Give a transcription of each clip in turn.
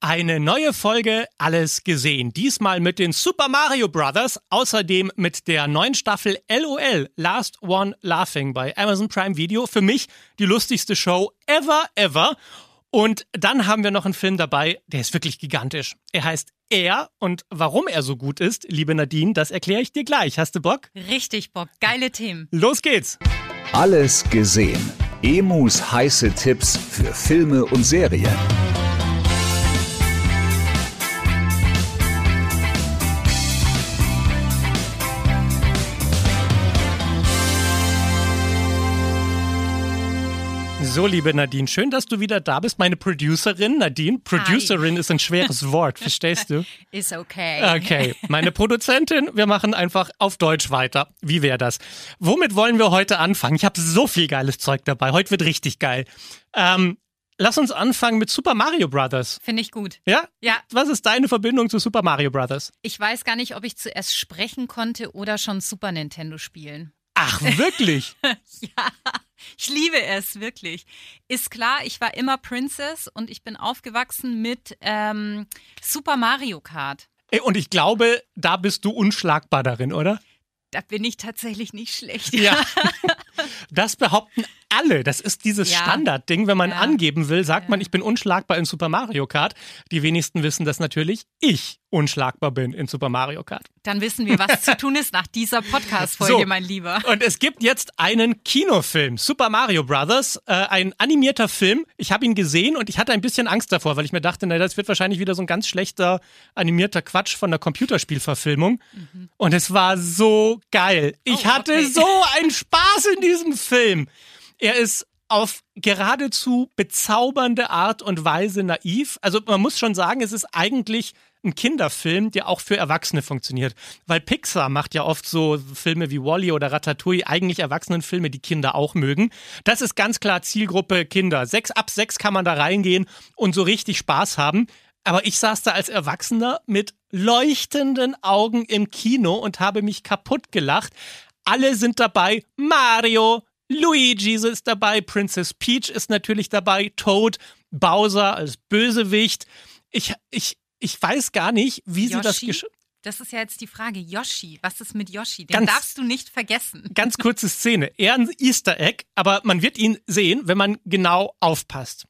Eine neue Folge Alles gesehen. Diesmal mit den Super Mario Brothers, außerdem mit der neuen Staffel LOL Last One Laughing bei Amazon Prime Video. Für mich die lustigste Show ever, ever. Und dann haben wir noch einen Film dabei, der ist wirklich gigantisch. Er heißt Er und warum er so gut ist, liebe Nadine, das erkläre ich dir gleich. Hast du Bock? Richtig Bock. Geile Themen. Los geht's. Alles gesehen. Emus heiße Tipps für Filme und Serien. So, liebe Nadine, schön, dass du wieder da bist. Meine Producerin, Nadine. Producerin Hi. ist ein schweres Wort, verstehst du? Ist okay. Okay, meine Produzentin, wir machen einfach auf Deutsch weiter. Wie wäre das? Womit wollen wir heute anfangen? Ich habe so viel geiles Zeug dabei. Heute wird richtig geil. Ähm, lass uns anfangen mit Super Mario Brothers. Finde ich gut. Ja? Ja. Was ist deine Verbindung zu Super Mario Brothers? Ich weiß gar nicht, ob ich zuerst sprechen konnte oder schon Super Nintendo spielen. Ach, wirklich? Ja, ich liebe es, wirklich. Ist klar, ich war immer Princess und ich bin aufgewachsen mit ähm, Super Mario Kart. Ey, Und ich glaube, da bist du unschlagbar darin, oder? Da bin ich tatsächlich nicht schlecht. Ja. Das behaupten alle. Das ist dieses Ja. Standardding. Wenn man Ja. angeben will, sagt Ja. man, ich bin unschlagbar in Super Mario Kart. Die wenigsten wissen, dass natürlich ich unschlagbar bin in Super Mario Kart. Dann wissen wir, was zu tun ist nach dieser Podcast-Folge, So. mein Lieber. Und es gibt jetzt einen Kinofilm, Super Mario Brothers, äh, ein animierter Film. Ich habe ihn gesehen und ich hatte ein bisschen Angst davor, weil ich mir dachte, na, das wird wahrscheinlich wieder so ein ganz schlechter animierter Quatsch von der Computerspielverfilmung. Und es war so geil. Ich Oh, hatte okay. so einen Spaß in diesem Film. Er ist auf geradezu bezaubernde Art und Weise naiv. Also man muss schon sagen, es ist eigentlich ein Kinderfilm, der auch für Erwachsene funktioniert. Weil Pixar macht ja oft so Filme wie Wally oder Ratatouille, eigentlich Erwachsenenfilme, die Kinder auch mögen. Das ist ganz klar Zielgruppe Kinder. Sechs ab sechs kann man da reingehen und so richtig Spaß haben. Aber ich saß da als Erwachsener mit leuchtenden Augen im Kino und habe mich kaputt gelacht. Alle sind dabei. Mario, Luigi ist dabei, Princess Peach ist natürlich dabei, Toad, Bowser als Bösewicht. Ich, ich, ich weiß gar nicht, wie sie das Yoshi? gesch Das ist ja jetzt die Frage. Yoshi, was ist mit Yoshi? Den Ganz- darfst du nicht vergessen. Ganz kurze Szene. Eher ein Easter Egg, aber man wird ihn sehen, wenn man genau aufpasst.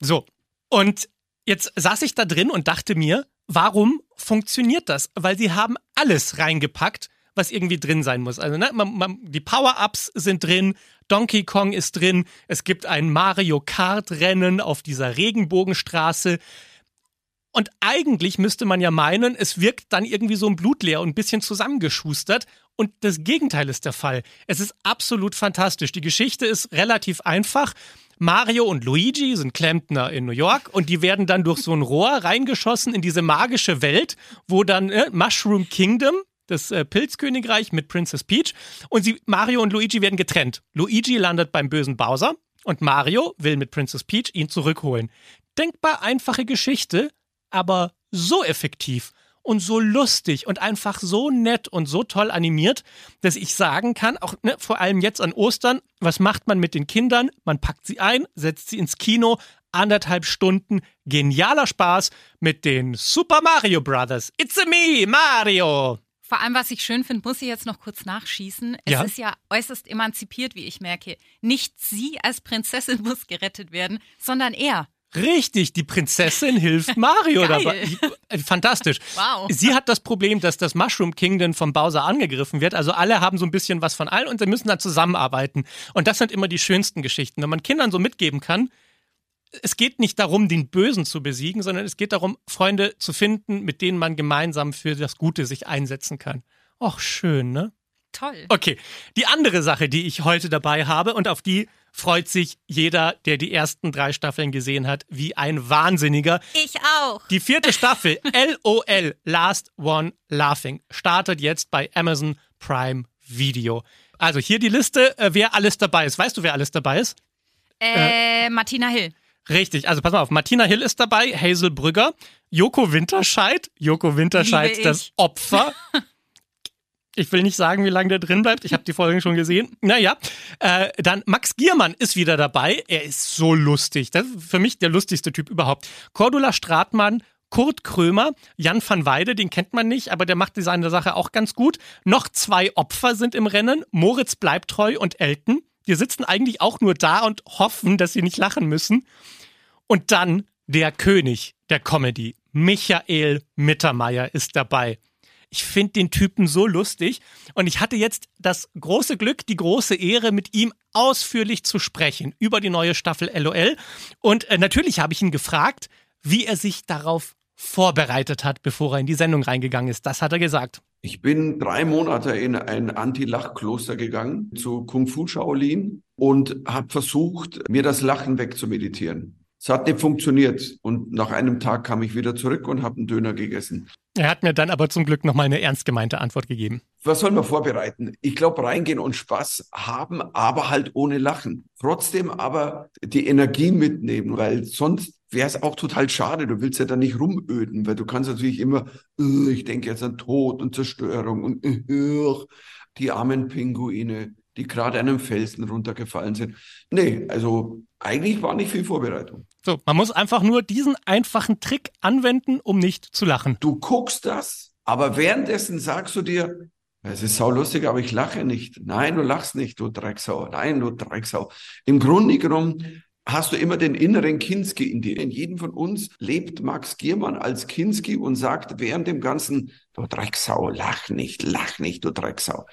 So. Und jetzt saß ich da drin und dachte mir, warum funktioniert das? Weil sie haben alles reingepackt, was irgendwie drin sein muss. Also, ne, man, man, die Power-Ups sind drin, Donkey Kong ist drin, es gibt ein Mario Kart-Rennen auf dieser Regenbogenstraße. Und eigentlich müsste man ja meinen, es wirkt dann irgendwie so ein blutleer und ein bisschen zusammengeschustert. Und das Gegenteil ist der Fall. Es ist absolut fantastisch. Die Geschichte ist relativ einfach. Mario und Luigi sind Klempner in New York und die werden dann durch so ein Rohr reingeschossen in diese magische Welt, wo dann äh, Mushroom Kingdom, das äh, Pilzkönigreich mit Princess Peach, und sie, Mario und Luigi werden getrennt. Luigi landet beim bösen Bowser und Mario will mit Princess Peach ihn zurückholen. Denkbar einfache Geschichte, aber so effektiv und so lustig und einfach so nett und so toll animiert, dass ich sagen kann, auch ne, vor allem jetzt an Ostern, was macht man mit den Kindern? Man packt sie ein, setzt sie ins Kino, anderthalb Stunden genialer Spaß mit den Super Mario Brothers. It's a me, Mario. Vor allem, was ich schön finde, muss ich jetzt noch kurz nachschießen. Es Ja. ist ja äußerst emanzipiert, wie ich merke. Nicht sie als Prinzessin muss gerettet werden, sondern er. Richtig, die Prinzessin hilft Mario dabei. Äh, Fantastisch. Wow. Sie hat das Problem, dass das Mushroom Kingdom vom Bowser angegriffen wird. Also alle haben so ein bisschen was von allen und sie müssen dann zusammenarbeiten. Und das sind immer die schönsten Geschichten. Wenn man Kindern so mitgeben kann, es geht nicht darum, den Bösen zu besiegen, sondern es geht darum, Freunde zu finden, mit denen man gemeinsam für das Gute sich einsetzen kann. Och, schön, ne? Toll. Okay, die andere Sache, die ich heute dabei habe und auf die freut sich jeder, der die ersten drei Staffeln gesehen hat, wie ein Wahnsinniger. Ich auch. Die vierte Staffel LOL Last One Laughing startet jetzt bei Amazon Prime Video. Also hier die Liste, äh, wer alles dabei ist. Weißt du, wer alles dabei ist? Äh, Martina Hill. Richtig, also pass mal auf, Martina Hill ist dabei, Hazel Brügger, Joko Winterscheid, Joko Winterscheid, das. Opfer. Ich will nicht sagen, wie lange der drin bleibt. Ich habe die Folgen schon gesehen. Naja, äh, dann Max Giermann ist wieder dabei. Er ist so lustig. Das ist für mich der lustigste Typ überhaupt. Cordula Stratmann, Kurt Krömer, Jan van Weide, den kennt man nicht, aber der macht seine Sache auch ganz gut. Noch zwei Opfer sind im Rennen, Moritz Bleibtreu und Elton. Die sitzen eigentlich auch nur da und hoffen, dass sie nicht lachen müssen. Und dann der König der Comedy, Michael Mittermeier, ist dabei. Ich finde den Typen so lustig und ich hatte jetzt das große Glück, die große Ehre, mit ihm ausführlich zu sprechen über die neue Staffel LOL. Und äh, natürlich habe ich ihn gefragt, wie er sich darauf vorbereitet hat, bevor er in die Sendung reingegangen ist. Das hat er gesagt. Ich bin drei Monate in ein Anti-Lach-Kloster gegangen zu Kung Fu Shaolin und habe versucht, mir das Lachen wegzumeditieren. Es hat nicht funktioniert und nach einem Tag kam ich wieder zurück und habe einen Döner gegessen. Er hat mir dann aber zum Glück nochmal eine ernst gemeinte Antwort gegeben. Was soll man vorbereiten? Ich glaube, reingehen und Spaß haben, aber halt ohne Lachen. Trotzdem aber die Energie mitnehmen, weil sonst wäre es auch total schade. Du willst ja da nicht rumöden, weil du kannst natürlich immer, ich denke jetzt an Tod und Zerstörung und uh, die armen Pinguine, die gerade einem Felsen runtergefallen sind. Nee, also eigentlich war nicht viel Vorbereitung. So, man muss einfach nur diesen einfachen Trick anwenden, um nicht zu lachen. Du guckst das, aber währenddessen sagst du dir, es ist saulustig, aber ich lache nicht. Nein, du lachst nicht, du Drecksau. Nein, du Drecksau. Im Grunde genommen hast du immer den inneren Kinski in dir. In jedem von uns lebt Max Giermann als Kinski und sagt während dem Ganzen, du Drecksau, lach nicht, lach nicht, du Drecksau.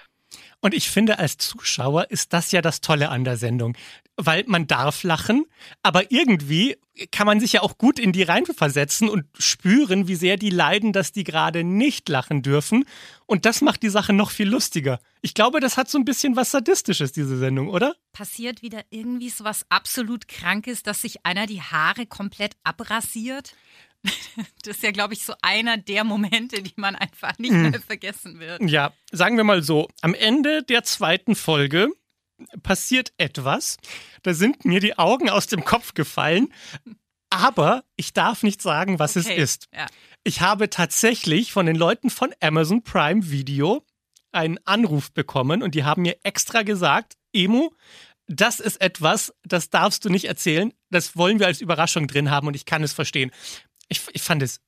Und ich finde, als Zuschauer ist das ja das Tolle an der Sendung. Weil man darf lachen, aber irgendwie kann man sich ja auch gut in die reinversetzen und spüren, wie sehr die leiden, dass die gerade nicht lachen dürfen. Und das macht die Sache noch viel lustiger. Ich glaube, das hat so ein bisschen was Sadistisches, diese Sendung, oder? Passiert wieder irgendwie so was absolut Krankes, dass sich einer die Haare komplett abrasiert? Das ist ja, glaube ich, so einer der Momente, die man einfach nicht hm. mehr vergessen wird. Ja, sagen wir mal so, am Ende der zweiten Folge passiert etwas. Da sind mir die Augen aus dem Kopf gefallen, aber ich darf nicht sagen, was okay. es ist. Ja. Ich habe tatsächlich von den Leuten von Amazon Prime Video einen Anruf bekommen und die haben mir extra gesagt, Emu, das ist etwas, das darfst du nicht erzählen. Das wollen wir als Überraschung drin haben und ich kann es verstehen ich, ich fand es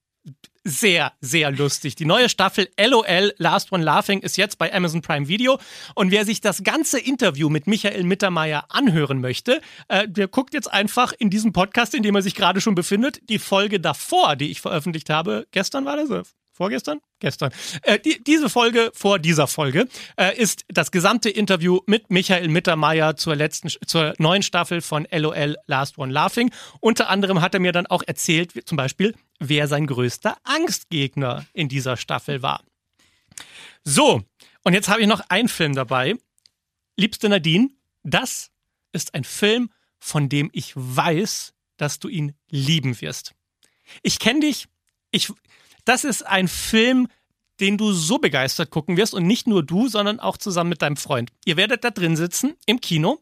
sehr, sehr lustig. Die neue Staffel LOL Last One Laughing ist jetzt bei Amazon Prime Video. Und wer sich das ganze Interview mit Michael Mittermeier anhören möchte, äh, der guckt jetzt einfach in diesem Podcast, in dem er sich gerade schon befindet, die Folge davor, die ich veröffentlicht habe. Gestern war das? Vorgestern? Gestern. Äh, die, diese Folge vor dieser Folge äh, ist das gesamte Interview mit Michael Mittermeier zur letzten, zur neuen Staffel von LOL Last One Laughing. Unter anderem hat er mir dann auch erzählt, wie, zum Beispiel, wer sein größter Angstgegner in dieser Staffel war. So, und jetzt habe ich noch einen Film dabei. Liebste Nadine, das ist ein Film, von dem ich weiß, dass du ihn lieben wirst. Ich kenne dich, ich, das ist ein Film, den du so begeistert gucken wirst und nicht nur du, sondern auch zusammen mit deinem Freund. Ihr werdet da drin sitzen im Kino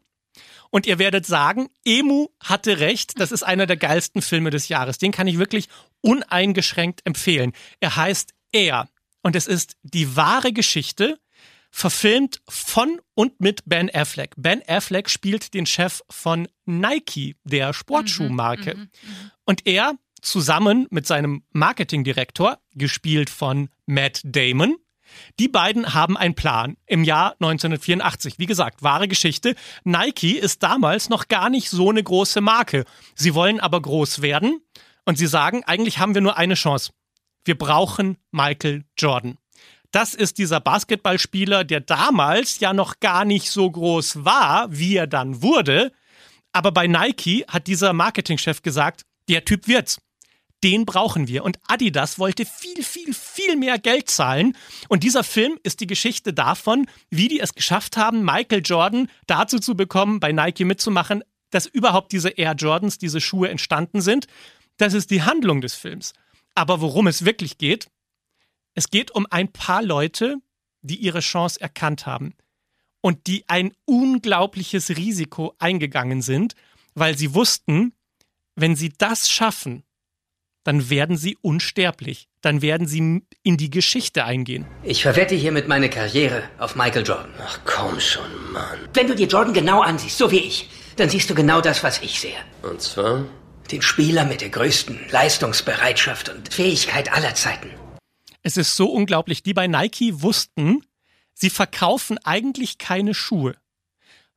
und ihr werdet sagen, Emu hatte recht, das ist einer der geilsten Filme des Jahres. Den kann ich wirklich uneingeschränkt empfehlen. Er heißt Er und es ist die wahre Geschichte, verfilmt von und mit Ben Affleck. Ben Affleck spielt den Chef von Nike, der Sportschuhmarke. Mhm, mh, mh. Und er zusammen mit seinem Marketingdirektor, gespielt von Matt Damon. Die beiden haben einen Plan im Jahr 1984. Wie gesagt, wahre Geschichte. Nike ist damals noch gar nicht so eine große Marke. Sie wollen aber groß werden und sie sagen, eigentlich haben wir nur eine Chance. Wir brauchen Michael Jordan. Das ist dieser Basketballspieler, der damals ja noch gar nicht so groß war, wie er dann wurde. Aber bei Nike hat dieser Marketingchef gesagt, der Typ wird's den brauchen wir. Und Adidas wollte viel, viel, viel mehr Geld zahlen. Und dieser Film ist die Geschichte davon, wie die es geschafft haben, Michael Jordan dazu zu bekommen, bei Nike mitzumachen, dass überhaupt diese Air Jordans, diese Schuhe entstanden sind. Das ist die Handlung des Films. Aber worum es wirklich geht, es geht um ein paar Leute, die ihre Chance erkannt haben und die ein unglaubliches Risiko eingegangen sind, weil sie wussten, wenn sie das schaffen, dann werden sie unsterblich. Dann werden sie in die Geschichte eingehen. Ich verwette hiermit meine Karriere auf Michael Jordan. Ach komm schon, Mann. Wenn du dir Jordan genau ansiehst, so wie ich, dann siehst du genau das, was ich sehe. Und zwar? Den Spieler mit der größten Leistungsbereitschaft und Fähigkeit aller Zeiten. Es ist so unglaublich. Die bei Nike wussten, sie verkaufen eigentlich keine Schuhe,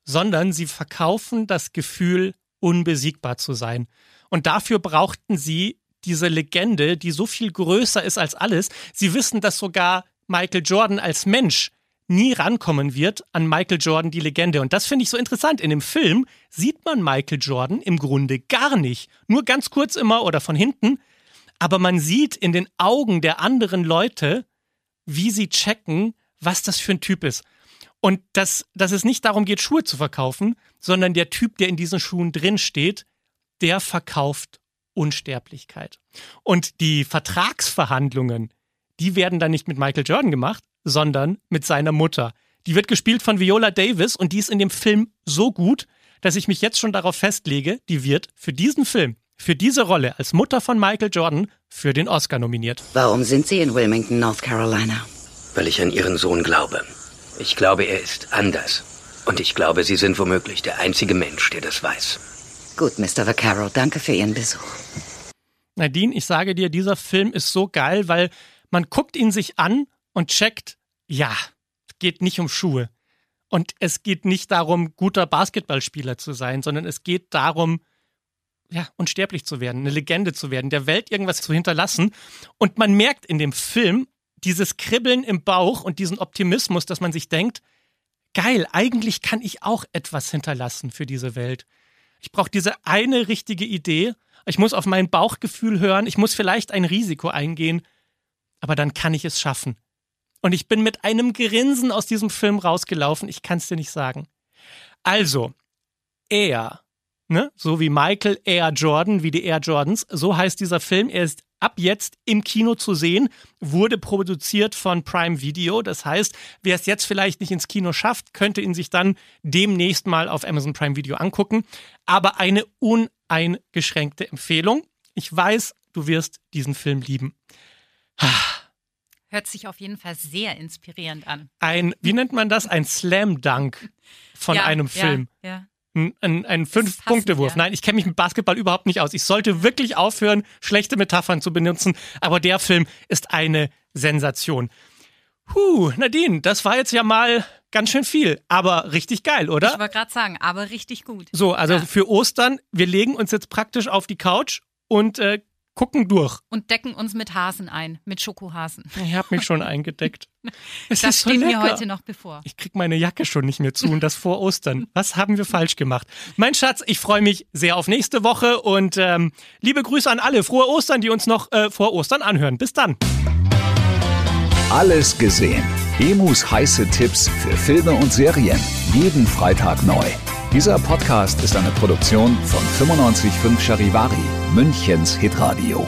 sondern sie verkaufen das Gefühl, unbesiegbar zu sein. Und dafür brauchten sie diese Legende, die so viel größer ist als alles. Sie wissen, dass sogar Michael Jordan als Mensch nie rankommen wird an Michael Jordan die Legende. Und das finde ich so interessant. In dem Film sieht man Michael Jordan im Grunde gar nicht. Nur ganz kurz immer oder von hinten. Aber man sieht in den Augen der anderen Leute, wie sie checken, was das für ein Typ ist. Und dass, dass es nicht darum geht, Schuhe zu verkaufen, sondern der Typ, der in diesen Schuhen drin steht, der verkauft Unsterblichkeit. Und die Vertragsverhandlungen, die werden dann nicht mit Michael Jordan gemacht, sondern mit seiner Mutter. Die wird gespielt von Viola Davis und die ist in dem Film so gut, dass ich mich jetzt schon darauf festlege, die wird für diesen Film, für diese Rolle als Mutter von Michael Jordan für den Oscar nominiert. Warum sind Sie in Wilmington, North Carolina? Weil ich an Ihren Sohn glaube. Ich glaube, er ist anders. Und ich glaube, Sie sind womöglich der einzige Mensch, der das weiß. Gut, Mr. Vaccaro, danke für Ihren Besuch. Nadine, ich sage dir, dieser Film ist so geil, weil man guckt ihn sich an und checkt, ja, es geht nicht um Schuhe. Und es geht nicht darum, guter Basketballspieler zu sein, sondern es geht darum, ja, unsterblich zu werden, eine Legende zu werden, der Welt irgendwas zu hinterlassen. Und man merkt in dem Film dieses Kribbeln im Bauch und diesen Optimismus, dass man sich denkt, geil, eigentlich kann ich auch etwas hinterlassen für diese Welt. Ich brauche diese eine richtige Idee. Ich muss auf mein Bauchgefühl hören. Ich muss vielleicht ein Risiko eingehen. Aber dann kann ich es schaffen. Und ich bin mit einem Grinsen aus diesem Film rausgelaufen. Ich kann es dir nicht sagen. Also, er, ne, so wie Michael Air Jordan, wie die Air Jordans, so heißt dieser Film. Er ist ab jetzt im Kino zu sehen, wurde produziert von Prime Video. Das heißt, wer es jetzt vielleicht nicht ins Kino schafft, könnte ihn sich dann demnächst mal auf Amazon Prime Video angucken. Aber eine uneingeschränkte Empfehlung. Ich weiß, du wirst diesen Film lieben. Hört sich auf jeden Fall sehr inspirierend an. Ein, wie nennt man das? Ein Slam Dunk von ja, einem Film. Ja, ja. Ein, Fünf-Punkte-Wurf. Nein, ich kenne mich mit Basketball überhaupt nicht aus. Ich sollte wirklich aufhören, schlechte Metaphern zu benutzen. Aber der Film ist eine Sensation. Huh, Nadine, das war jetzt ja mal ganz schön viel, aber richtig geil, oder? Ich wollte gerade sagen, aber richtig gut. So, also Ja. für Ostern, wir legen uns jetzt praktisch auf die Couch und äh, gucken durch. Und decken uns mit Hasen ein, mit Schokohasen. Ich habe mich schon eingedeckt. Es Das ist so steht mir heute noch bevor. Ich krieg meine Jacke schon nicht mehr zu und das vor Ostern. Was haben wir falsch gemacht? Mein Schatz, ich freue mich sehr auf nächste Woche und ähm, liebe Grüße an alle. Frohe Ostern, die uns noch äh, vor Ostern anhören. Bis dann. Alles gesehen. Emus heiße Tipps für Filme und Serien. Jeden Freitag neu. Dieser Podcast ist eine Produktion von 955 Charivari, Münchens Hitradio.